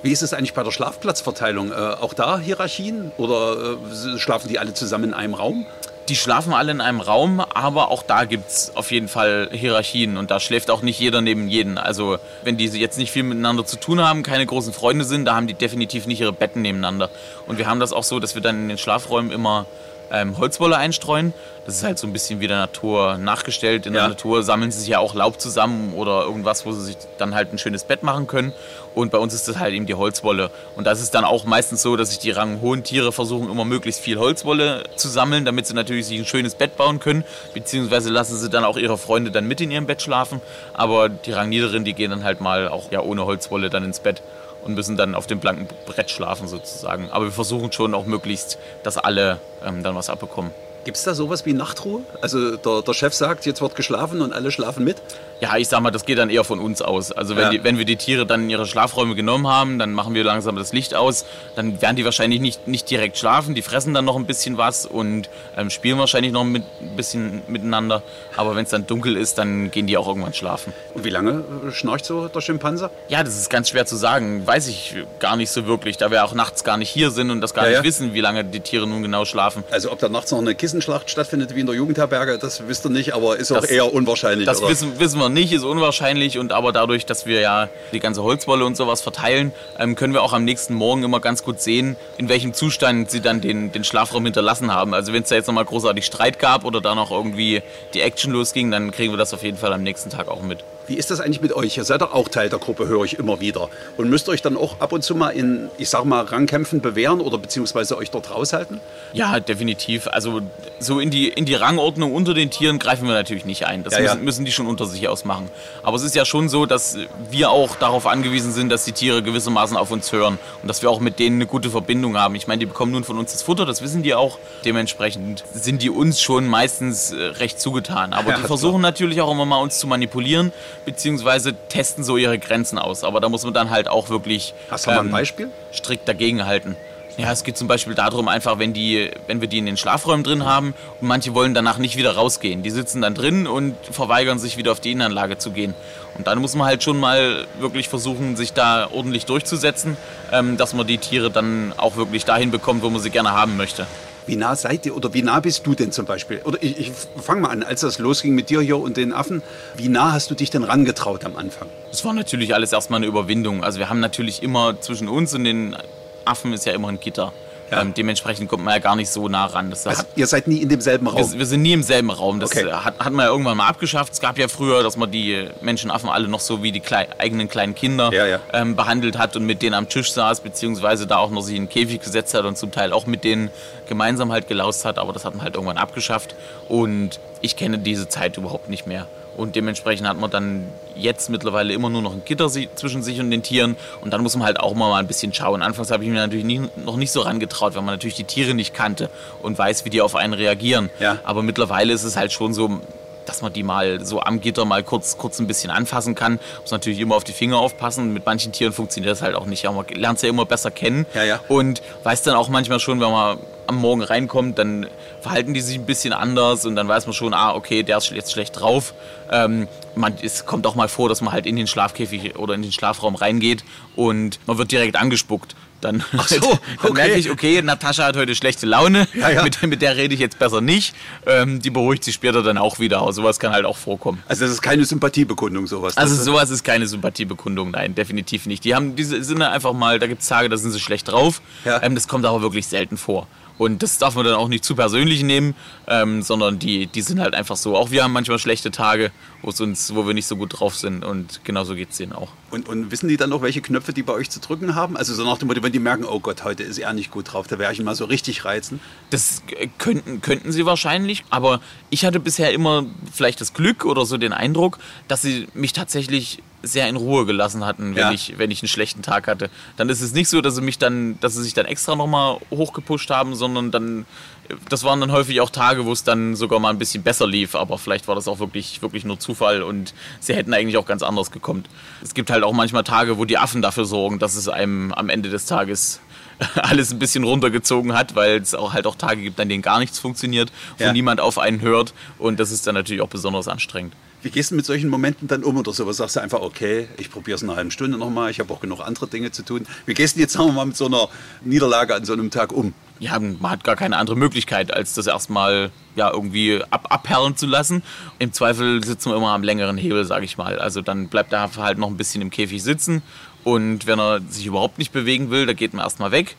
[SPEAKER 1] Wie ist es eigentlich bei der Schlafplatzverteilung? Äh, auch da Hierarchien? Oder äh, schlafen die alle zusammen in einem Raum?
[SPEAKER 2] Die schlafen alle in einem Raum, aber auch da gibt es auf jeden Fall Hierarchien und da schläft auch nicht jeder neben jeden. Also wenn die jetzt nicht viel miteinander zu tun haben, keine großen Freunde sind, da haben die definitiv nicht ihre Betten nebeneinander. Und wir haben das auch so, dass wir dann in den Schlafräumen immer ähm, Holzwolle einstreuen. Das ist halt so ein bisschen wie der Natur nachgestellt. In
[SPEAKER 1] Ja.
[SPEAKER 2] der Natur sammeln sie sich ja auch Laub zusammen oder irgendwas, wo sie sich dann halt ein schönes Bett machen können. Und bei uns ist das halt eben die Holzwolle. Und das ist dann auch meistens so, dass sich die ranghohen Tiere versuchen, immer möglichst viel Holzwolle zu sammeln, damit sie natürlich sich ein schönes Bett bauen können. Beziehungsweise lassen sie dann auch ihre Freunde dann mit in ihrem Bett schlafen. Aber die Rangniederen, die gehen dann halt mal auch ja ohne Holzwolle dann ins Bett und müssen dann auf dem blanken Brett schlafen sozusagen. Aber wir versuchen schon auch möglichst, dass alle ähm, dann was abbekommen.
[SPEAKER 1] Gibt es da sowas wie Nachtruhe? Also der, der Chef sagt, jetzt wird geschlafen und alle schlafen mit?
[SPEAKER 2] Ja, ich sag mal, das geht dann eher von uns aus. Also wenn,
[SPEAKER 1] Ja.
[SPEAKER 2] die, wenn wir die Tiere dann in ihre Schlafräume genommen haben, dann machen wir langsam das Licht aus. Dann werden die wahrscheinlich nicht, nicht direkt schlafen. Die fressen dann noch ein bisschen was und ähm, spielen wahrscheinlich noch mit, ein bisschen miteinander. Aber wenn es dann dunkel ist, dann gehen die auch irgendwann schlafen.
[SPEAKER 1] Und wie lange äh, schnarcht so der Schimpanse?
[SPEAKER 2] Ja, das ist ganz schwer zu sagen. Weiß ich gar nicht so wirklich, da wir auch nachts gar nicht hier sind und das gar
[SPEAKER 1] Ja,
[SPEAKER 2] nicht
[SPEAKER 1] ja.
[SPEAKER 2] wissen, wie lange die Tiere nun genau schlafen.
[SPEAKER 1] Also ob da nachts noch eine Kissenschlacht stattfindet wie in der Jugendherberge, das wisst ihr nicht, aber ist auch
[SPEAKER 2] Das-
[SPEAKER 1] eher unwahrscheinlich.
[SPEAKER 2] Das
[SPEAKER 1] oder?
[SPEAKER 2] wissen, wissen wir nicht, ist unwahrscheinlich und aber dadurch, dass wir ja die ganze Holzwolle und sowas verteilen, ähm, können wir auch am nächsten Morgen immer ganz gut sehen, in welchem Zustand sie dann den, den Schlafraum hinterlassen haben. Also wenn es da jetzt nochmal großartig Streit gab oder da noch irgendwie die Action losging, dann kriegen wir das auf jeden Fall am nächsten Tag auch mit.
[SPEAKER 1] Wie ist das eigentlich mit euch? Ihr seid doch auch Teil der Gruppe, höre ich immer wieder. Und müsst euch dann auch ab und zu mal in, ich sag mal, Rangkämpfen bewähren oder beziehungsweise euch dort raushalten?
[SPEAKER 2] Ja, definitiv. Also so in die, in die Rangordnung unter den Tieren greifen wir natürlich nicht ein. Das
[SPEAKER 1] Ja, ja.
[SPEAKER 2] müssen, müssen die schon unter sich ausmachen. Aber es ist ja schon so, dass wir auch darauf angewiesen sind, dass die Tiere gewissermaßen auf uns hören und dass wir auch mit denen eine gute Verbindung haben. Ich meine, die bekommen nun von uns das Futter, das wissen die auch. Dementsprechend sind die uns schon meistens äh, recht zugetan. Aber
[SPEAKER 1] Ja,
[SPEAKER 2] die
[SPEAKER 1] klar.
[SPEAKER 2] versuchen natürlich auch immer mal uns zu manipulieren, beziehungsweise testen so ihre Grenzen aus. Aber da muss man dann halt auch wirklich
[SPEAKER 1] Hast du mal ein
[SPEAKER 2] ähm,
[SPEAKER 1] Beispiel?
[SPEAKER 2] strikt dagegen halten. Ja, es geht zum Beispiel darum, einfach, wenn, die, wenn wir die in den Schlafräumen drin haben und manche wollen danach nicht wieder rausgehen. Die sitzen dann drin und verweigern sich wieder auf die Innenanlage zu gehen. Und dann muss man halt schon mal wirklich versuchen, sich da ordentlich durchzusetzen, ähm, dass man die Tiere dann auch wirklich dahin bekommt, wo man sie gerne haben möchte.
[SPEAKER 1] Wie nah seid ihr oder wie nah bist du denn zum Beispiel? Oder ich, ich fange mal an, als das losging mit dir hier und den Affen, wie nah hast du dich denn rangetraut am Anfang?
[SPEAKER 2] Das war natürlich alles erstmal eine Überwindung. Also wir haben natürlich immer zwischen uns und den Affen ist ja immer ein Gitter. Ja. Ähm, dementsprechend kommt man ja gar nicht so nah ran.
[SPEAKER 1] Das also, ihr seid nie in demselben Raum?
[SPEAKER 2] Wir, wir sind nie im selben Raum. Das okay. hat, hat man ja irgendwann mal abgeschafft. Es gab ja früher, dass man die Menschenaffen alle noch so wie die klei eigenen kleinen Kinder ja, ja. Ähm, behandelt hat und mit denen am Tisch saß, beziehungsweise da auch noch sich in den Käfig gesetzt hat und zum Teil auch mit denen gemeinsam halt gelaust hat. Aber das hat man halt irgendwann abgeschafft. Und ich kenne diese Zeit überhaupt nicht mehr. Und dementsprechend hat man dann jetzt mittlerweile immer nur noch ein Gitter zwischen sich und den Tieren. Und dann muss man halt auch mal ein bisschen schauen. Anfangs habe ich mir natürlich nie, noch nicht so rangetraut, weil man natürlich die Tiere nicht kannte und weiß, wie die auf einen reagieren. Ja. Aber mittlerweile ist es halt schon so, dass man die mal so am Gitter mal kurz, kurz ein bisschen anfassen kann. Muss natürlich immer auf die Finger aufpassen. Mit manchen Tieren funktioniert das halt auch nicht. Aber man lernt es ja immer besser kennen. Ja, ja. Und weiß dann auch manchmal schon, wenn man am Morgen reinkommt, dann verhalten die sich ein bisschen anders und dann weiß man schon, ah, okay, der ist jetzt schlecht drauf. Ähm, man, es kommt auch mal vor, dass man halt in den Schlafkäfig oder in den Schlafraum reingeht und man wird direkt angespuckt. Dann, Ach so, okay. dann merke ich, okay, Natascha hat heute schlechte Laune, ja, ja. Mit, mit, der rede ich jetzt besser nicht. Ähm, die beruhigt sich später dann auch wieder. Aber sowas kann halt auch vorkommen.
[SPEAKER 1] Also das ist keine Sympathiebekundung, sowas?
[SPEAKER 2] Also sowas ist keine Sympathiebekundung, nein, definitiv nicht. Die haben diese sind einfach mal, da gibt es Tage, da sind sie schlecht drauf. Ja. Ähm, das kommt aber wirklich selten vor. Und das darf man dann auch nicht zu persönlich nehmen, ähm, sondern die, die sind halt einfach so. Auch wir haben manchmal schlechte Tage, uns, wo wir nicht so gut drauf sind. Und genauso geht es denen auch.
[SPEAKER 1] Und, und, wissen die dann noch, welche Knöpfe die bei euch zu drücken haben? Also so nach dem Motto, wenn die merken, oh Gott, heute ist er nicht gut drauf, da werde ich ihn mal so richtig reizen.
[SPEAKER 2] Das könnten, könnten sie wahrscheinlich. Aber ich hatte bisher immer vielleicht das Glück oder so den Eindruck, dass sie mich tatsächlich sehr in Ruhe gelassen hatten, wenn, ja. ich, wenn ich einen schlechten Tag hatte. Dann ist es nicht so, dass sie mich dann, dass sie sich dann extra nochmal hochgepusht haben, sondern dann, das waren dann häufig auch Tage, wo es dann sogar mal ein bisschen besser lief, aber vielleicht war das auch wirklich, wirklich nur Zufall und sie hätten eigentlich auch ganz anders gekommen. Es gibt halt auch manchmal Tage, wo die Affen dafür sorgen, dass es einem am Ende des Tages alles ein bisschen runtergezogen hat, weil es auch halt auch Tage gibt, an denen gar nichts funktioniert, wo ja. niemand auf einen hört und das ist dann natürlich auch besonders anstrengend.
[SPEAKER 1] Wie gehst du mit solchen Momenten dann um oder sowas? Sagst du einfach, okay, ich probiere es in einer halben Stunde nochmal, ich habe auch genug andere Dinge zu tun. Wie gehst du jetzt, sagen wir mal, mit so einer Niederlage an so einem Tag um?
[SPEAKER 2] Ja, man hat gar keine andere Möglichkeit, als das erstmal ja, irgendwie ab abperlen zu lassen. Im Zweifel sitzen wir immer am längeren Hebel, sage ich mal. Also dann bleibt er halt noch ein bisschen im Käfig sitzen und wenn er sich überhaupt nicht bewegen will, dann geht man erstmal weg.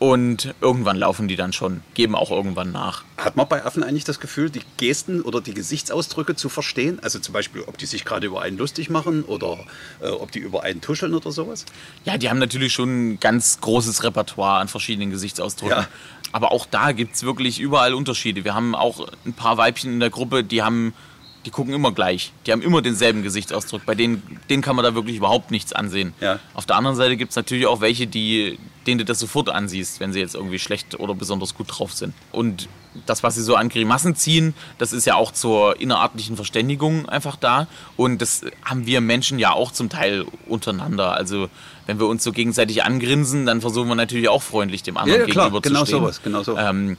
[SPEAKER 2] Und irgendwann laufen die dann schon, geben auch irgendwann nach.
[SPEAKER 1] Hat man bei Affen eigentlich das Gefühl, die Gesten oder die Gesichtsausdrücke zu verstehen? Also zum Beispiel, ob die sich gerade über einen lustig machen oder äh, ob die über einen tuscheln oder sowas?
[SPEAKER 2] Ja, die haben natürlich schon ein ganz großes Repertoire an verschiedenen Gesichtsausdrücken. Ja. Aber auch da gibt es wirklich überall Unterschiede. Wir haben auch ein paar Weibchen in der Gruppe, die haben die gucken immer gleich. Die haben immer denselben Gesichtsausdruck. Bei denen, denen kann man da wirklich überhaupt nichts ansehen. Ja. Auf der anderen Seite gibt es natürlich auch welche, die, denen du das sofort ansiehst, wenn sie jetzt irgendwie schlecht oder besonders gut drauf sind. Und das, was sie so an Grimassen ziehen, das ist ja auch zur innerartlichen Verständigung einfach da. Und das haben wir Menschen ja auch zum Teil untereinander. Also wenn wir uns so gegenseitig angrinsen, dann versuchen wir natürlich auch freundlich dem anderen ja, ja, gegenüber
[SPEAKER 1] genau
[SPEAKER 2] zu stehen.
[SPEAKER 1] Sowas, genau so. Ähm,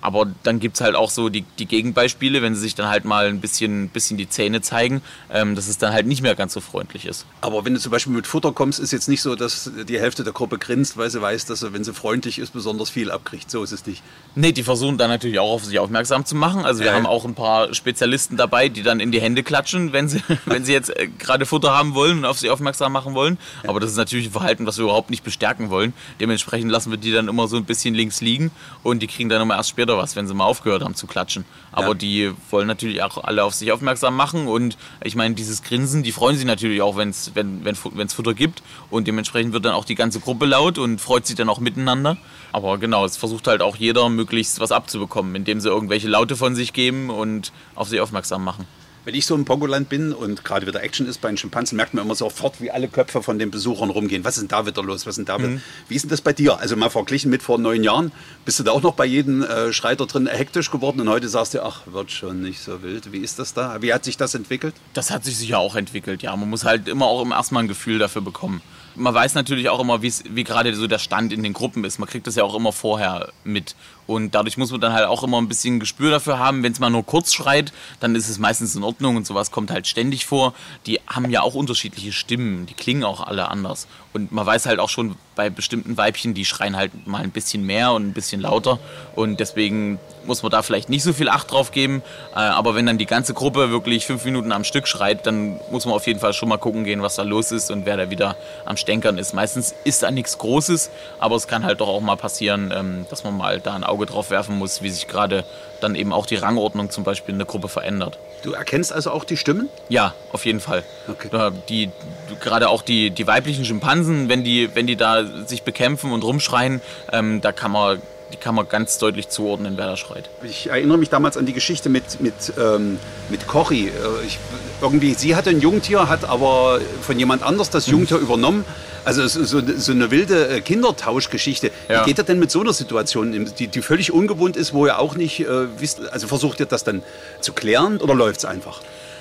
[SPEAKER 2] aber dann gibt es halt auch so die, die Gegenbeispiele, wenn sie sich dann halt mal ein bisschen, bisschen die Zähne zeigen, ähm, dass es dann halt nicht mehr ganz so freundlich ist.
[SPEAKER 1] Aber wenn du zum Beispiel mit Futter kommst, ist jetzt nicht so, dass die Hälfte der Gruppe grinst, weil sie weiß, dass sie, wenn sie freundlich ist, besonders viel abkriegt. So ist es nicht.
[SPEAKER 2] Nee, die versuchen dann natürlich auch auf sich aufmerksam zu machen. Also wir ja, haben auch ein paar Spezialisten dabei, die dann in die Hände klatschen, wenn sie, wenn sie jetzt äh, gerade Futter haben wollen und auf sie aufmerksam machen wollen. Aber das ist natürlich ein Verhalten, was wir überhaupt nicht bestärken wollen. Dementsprechend lassen wir die dann immer so ein bisschen links liegen und die kriegen dann immer erst später was, wenn sie mal aufgehört haben zu klatschen. Aber ja. die wollen natürlich auch alle auf sich aufmerksam machen und ich meine, dieses Grinsen, die freuen sich natürlich auch, wenn's, wenn es wenn, Futter gibt und dementsprechend wird dann auch die ganze Gruppe laut und freut sich dann auch miteinander. Aber genau, es versucht halt auch jeder möglichst was abzubekommen, indem sie irgendwelche Laute von sich geben und auf sich aufmerksam machen.
[SPEAKER 1] Wenn ich so im Pongoland bin und gerade wieder Action ist bei den Schimpansen, merkt man immer sofort, wie alle Köpfe von den Besuchern rumgehen. Was ist denn da wieder los? Was ist denn da mhm. Wie ist denn das bei dir? Also mal verglichen mit vor neun Jahren, bist du da auch noch bei jedem äh, Schreiter drin hektisch geworden und heute sagst du, ach, wird schon nicht so wild. Wie ist das da? Wie hat sich das entwickelt?
[SPEAKER 2] Das hat sich sicher auch entwickelt, ja. Man muss halt immer auch im ersten Mal ein Gefühl dafür bekommen. man weiß natürlich auch immer, wie gerade so der Stand in den Gruppen ist. Man kriegt das ja auch immer vorher mit. Und dadurch muss man dann halt auch immer ein bisschen Gespür dafür haben. Wenn es mal nur kurz schreit, dann ist es meistens in Ordnung und sowas kommt halt ständig vor. Die haben ja auch unterschiedliche Stimmen, die klingen auch alle anders. Und man weiß halt auch schon bei bestimmten Weibchen, die schreien halt mal ein bisschen mehr und ein bisschen lauter. Und deswegen muss man da vielleicht nicht so viel Acht drauf geben. Äh, aber wenn dann die ganze Gruppe wirklich fünf Minuten am Stück schreit, dann muss man auf jeden Fall schon mal gucken gehen, was da los ist und wer da wieder am Stänkern ist. Meistens ist da nichts Großes, aber es kann halt doch auch mal passieren, ähm, dass man mal da ein Auge drauf werfen muss, wie sich gerade dann eben auch die Rangordnung zum Beispiel in der Gruppe verändert.
[SPEAKER 1] Du erkennst also auch die Stimmen?
[SPEAKER 2] Ja, auf jeden Fall. Okay. Die, gerade auch die, die weiblichen Schimpansen, wenn die, wenn die da sich bekämpfen und rumschreien, ähm, da kann man die kann man ganz deutlich zuordnen, wer da schreit.
[SPEAKER 1] Ich erinnere mich damals an die Geschichte mit, mit, ähm, mit Cory. Äh, ich, irgendwie, sie hatte ein Jungtier, hat aber von jemand anders das Jungtier mhm. übernommen. Also so, so, eine wilde äh, Kindertauschgeschichte. Ja. Wie geht er denn mit so einer Situation, die, die völlig ungewohnt ist, wo ihr auch nicht äh, wisst, also versucht ihr das dann zu klären oder läuft es einfach?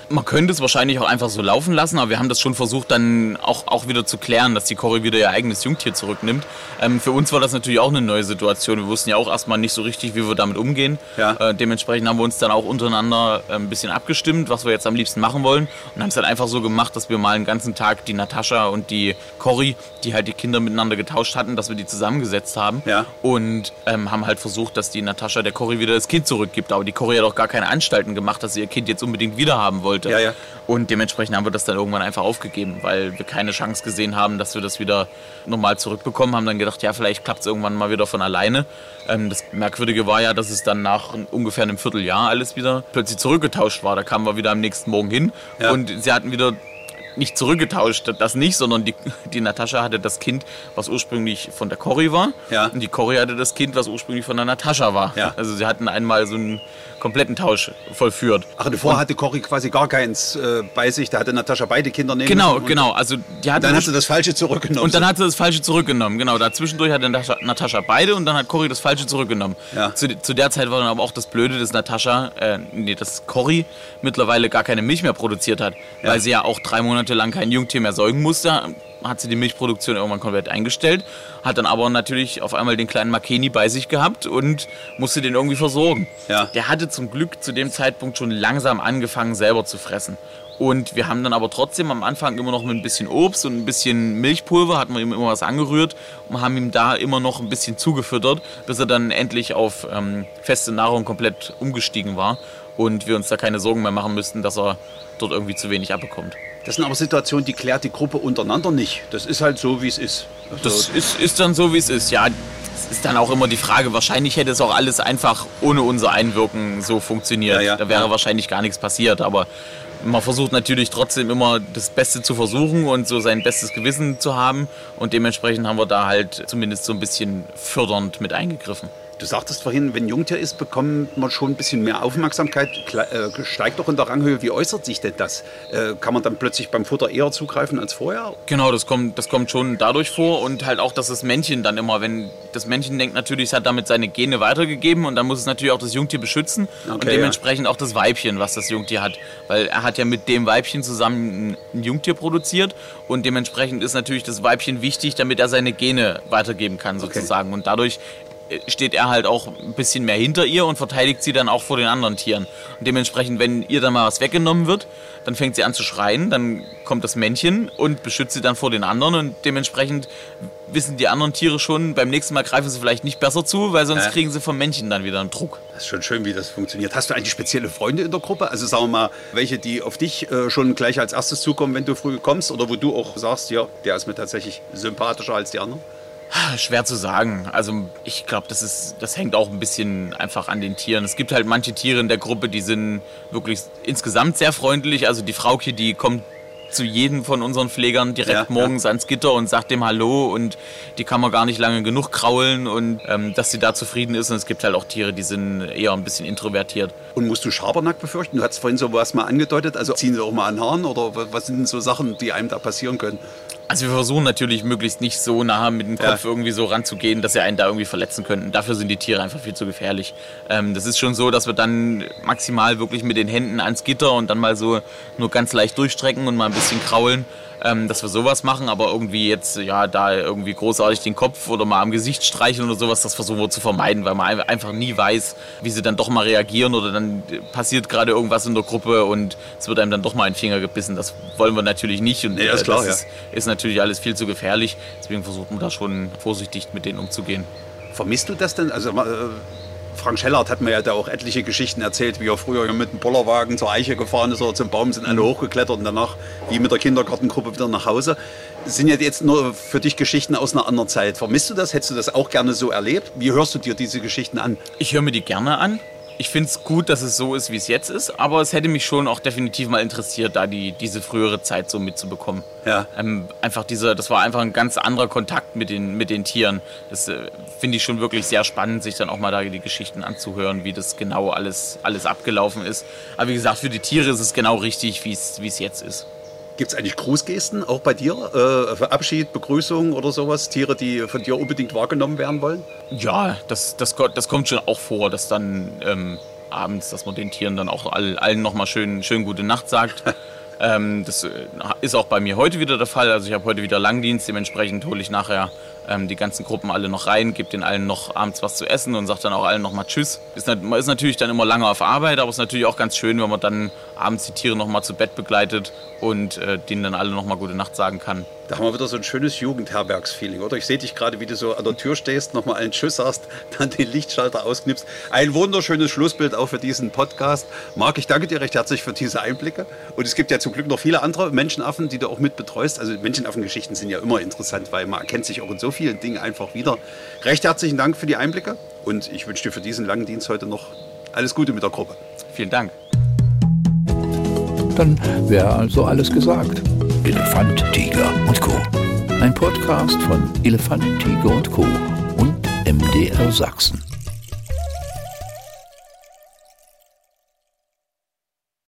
[SPEAKER 2] Man könnte es wahrscheinlich auch einfach so laufen lassen, aber wir haben das schon versucht, dann auch, auch wieder zu klären, dass die Cory wieder ihr eigenes Jungtier zurücknimmt. Ähm, für uns war das natürlich auch eine neue Situation. Wir wussten ja auch erstmal nicht so richtig, wie wir damit umgehen. Ja. Äh, dementsprechend haben wir uns dann auch untereinander äh, ein bisschen abgestimmt, was wir jetzt am liebsten machen wollen. Und haben es dann einfach so gemacht, dass wir mal einen ganzen Tag die Natascha und die Cory, die halt die Kinder miteinander getauscht hatten, dass wir die zusammengesetzt haben. Ja. Und ähm, haben halt versucht, dass die Natascha der Cory wieder das Kind zurückgibt. Aber die Cory hat auch gar keine Anstalten gemacht, dass sie ihr Kind jetzt unbedingt wieder haben wollte wollte. Ja, ja. Und dementsprechend haben wir das dann irgendwann einfach aufgegeben, weil wir keine Chance gesehen haben, dass wir das wieder normal zurückbekommen. Haben dann gedacht, ja, vielleicht klappt es irgendwann mal wieder von alleine. Ähm, das Merkwürdige war ja, dass es dann nach ungefähr einem Vierteljahr alles wieder plötzlich zurückgetauscht war. Da kamen wir wieder am nächsten Morgen hin ja. und sie hatten wieder nicht zurückgetauscht, das nicht, sondern die, die Natascha hatte das Kind, was ursprünglich von der Cory war. Ja. Und die Cory hatte das Kind, was ursprünglich von der Natascha war. Ja. Also sie hatten einmal so ein kompletten Tausch vollführt.
[SPEAKER 1] Ach, davor hatte Cory quasi gar keins äh, bei sich, da hatte Natascha beide Kinder
[SPEAKER 2] nehmen Genau, genau. Also die
[SPEAKER 1] hatte dann hat sie das Falsche zurückgenommen.
[SPEAKER 2] Und dann hat sie das Falsche zurückgenommen, genau. Dazwischendurch hatte Natascha beide und dann hat Cory das Falsche zurückgenommen. Ja. Zu, zu, der Zeit war dann aber auch das Blöde, dass Natascha, äh, nee, dass Cory mittlerweile gar keine Milch mehr produziert hat, ja. weil sie ja auch drei Monate lang kein Jungtier mehr säugen musste hat sie die Milchproduktion irgendwann komplett eingestellt, hat dann aber natürlich auf einmal den kleinen Makeni bei sich gehabt und musste den irgendwie versorgen. Ja. Der hatte zum Glück zu dem Zeitpunkt schon langsam angefangen, selber zu fressen. Und wir haben dann aber trotzdem am Anfang immer noch mit ein bisschen Obst und ein bisschen Milchpulver, hatten wir ihm immer was angerührt und haben ihm da immer noch ein bisschen zugefüttert, bis er dann endlich auf ähm, feste Nahrung komplett umgestiegen war und wir uns da keine Sorgen mehr machen müssten, dass er dort irgendwie zu wenig abbekommt.
[SPEAKER 1] Das sind aber Situationen, die klärt die Gruppe untereinander nicht. Das ist halt so, wie es ist.
[SPEAKER 2] Also das ist, ist dann so, wie es ist. Ja, es ist dann auch immer die Frage, wahrscheinlich hätte es auch alles einfach ohne unser Einwirken so funktioniert. Ja, ja, da wäre ja. wahrscheinlich gar nichts passiert. Aber man versucht natürlich trotzdem immer das Beste zu versuchen und so sein bestes Gewissen zu haben. Und dementsprechend haben wir da halt zumindest so ein bisschen fördernd mit eingegriffen.
[SPEAKER 1] Du sagtest vorhin, wenn Jungtier ist, bekommt man schon ein bisschen mehr Aufmerksamkeit, äh, steigt doch in der Ranghöhe. Wie äußert sich denn das? Äh, kann man dann plötzlich beim Futter eher zugreifen als vorher?
[SPEAKER 2] Genau, das kommt, das kommt schon dadurch vor und halt auch, dass das Männchen dann immer, wenn das Männchen denkt natürlich, es hat damit seine Gene weitergegeben und dann muss es natürlich auch das Jungtier beschützen okay, und dementsprechend ja. auch das Weibchen, was das Jungtier hat, weil er hat ja mit dem Weibchen zusammen ein Jungtier produziert und dementsprechend ist natürlich das Weibchen wichtig, damit er seine Gene weitergeben kann sozusagen okay. und dadurch steht er halt auch ein bisschen mehr hinter ihr und verteidigt sie dann auch vor den anderen Tieren. Und dementsprechend, wenn ihr dann mal was weggenommen wird, dann fängt sie an zu schreien, dann kommt das Männchen und beschützt sie dann vor den anderen und dementsprechend wissen die anderen Tiere schon, beim nächsten Mal greifen sie vielleicht nicht besser zu, weil sonst äh. kriegen sie vom Männchen dann wieder einen Druck.
[SPEAKER 1] Das ist schon schön, wie das funktioniert. Hast du eigentlich spezielle Freunde in der Gruppe? Also sagen wir mal, welche, die auf dich äh, schon gleich als erstes zukommen, wenn du früh kommst oder wo du auch sagst, ja, der ist mir tatsächlich sympathischer als die anderen?
[SPEAKER 2] Schwer zu sagen. Also ich glaube, das das hängt auch ein bisschen einfach an den Tieren. Es gibt halt manche Tiere in der Gruppe, die sind wirklich insgesamt sehr freundlich. Also die Frauke, die kommt zu jedem von unseren Pflegern direkt ja, morgens ja. ans Gitter und sagt dem Hallo und die kann man gar nicht lange genug kraulen und ähm, dass sie da zufrieden ist. Und es gibt halt auch Tiere, die sind eher ein bisschen introvertiert.
[SPEAKER 1] Und musst du Schabernack befürchten? Du hast vorhin so was mal angedeutet. Also ziehen sie auch mal an Haaren oder was sind so Sachen, die einem da passieren können?
[SPEAKER 2] Also wir versuchen natürlich möglichst nicht so nah mit dem Kopf ja. irgendwie so ranzugehen, dass sie einen da irgendwie verletzen könnten. Dafür sind die Tiere einfach viel zu gefährlich. Ähm, das ist schon so, dass wir dann maximal wirklich mit den Händen ans Gitter und dann mal so nur ganz leicht durchstrecken und mal ein bisschen kraulen. Ähm, dass wir sowas machen, aber irgendwie jetzt, ja, da irgendwie großartig den Kopf oder mal am Gesicht streicheln oder sowas, das versuchen wir zu vermeiden, weil man einfach nie weiß, wie sie dann doch mal reagieren oder dann passiert gerade irgendwas in der Gruppe und es wird einem dann doch mal ein Finger gebissen. Das wollen wir natürlich nicht und
[SPEAKER 1] nee, ist klar,
[SPEAKER 2] das ist, ja. ist natürlich alles viel zu gefährlich. Deswegen versucht man da schon vorsichtig mit denen umzugehen.
[SPEAKER 1] Vermisst du das denn? Also äh, Frank Schellert hat mir ja da auch etliche Geschichten erzählt, wie er früher mit dem Bollerwagen zur Eiche gefahren ist oder zum Baum, sind alle hochgeklettert und danach wie mit der Kindergartengruppe wieder nach Hause. Das sind ja jetzt nur für dich Geschichten aus einer anderen Zeit. Vermisst du das? Hättest du das auch gerne so erlebt? Wie hörst du dir diese Geschichten an?
[SPEAKER 2] Ich höre mir die gerne an ich finde es gut, dass es so ist, wie es jetzt ist, aber es hätte mich schon auch definitiv mal interessiert, da die, diese frühere Zeit so mitzubekommen. Ja. Ähm, einfach diese, das war einfach ein ganz anderer Kontakt mit den, mit den Tieren. Das äh, finde ich schon wirklich sehr spannend, sich dann auch mal da die Geschichten anzuhören, wie das genau alles, alles abgelaufen ist. Aber wie gesagt, für die Tiere ist es genau richtig, wie es jetzt ist.
[SPEAKER 1] Gibt es eigentlich Grußgesten auch bei dir? Äh, Abschied, Begrüßung oder sowas? Tiere, die von dir unbedingt wahrgenommen werden wollen?
[SPEAKER 2] Ja, das, das, das kommt schon auch vor, dass dann ähm, abends, dass man den Tieren dann auch all, allen nochmal schön, schön gute Nacht sagt. ähm, das äh, ist auch bei mir heute wieder der Fall. Also ich habe heute wieder Langdienst, dementsprechend hole ich nachher ähm, die ganzen Gruppen alle noch rein, gebe den allen noch abends was zu essen und sage dann auch allen nochmal Tschüss. Ist, man ist natürlich dann immer lange auf Arbeit, aber es ist natürlich auch ganz schön, wenn man dann abends die Tiere nochmal zu Bett begleitet und äh, denen dann alle nochmal gute Nacht sagen kann.
[SPEAKER 1] Da haben wir wieder so ein schönes Jugendherbergsfeeling, oder? Ich sehe dich gerade, wie du so an der Tür stehst, nochmal einen Tschüss sagst, dann den Lichtschalter ausknipst. Ein wunderschönes Schlussbild auch für diesen Podcast. Marc, ich danke dir recht herzlich für diese Einblicke. Und es gibt ja zum Glück noch viele andere Menschenaffen, die du auch mit betreust. Also Menschenaffengeschichten sind ja immer interessant, weil man erkennt sich auch in so vielen Dingen einfach wieder. Recht herzlichen Dank für die Einblicke und ich wünsche dir für diesen langen Dienst heute noch alles Gute mit der Gruppe.
[SPEAKER 2] Vielen Dank.
[SPEAKER 3] Dann wäre also alles gesagt. Elefant, Tiger und Co. Ein Podcast von Elefant, Tiger und Co. und MDR Sachsen.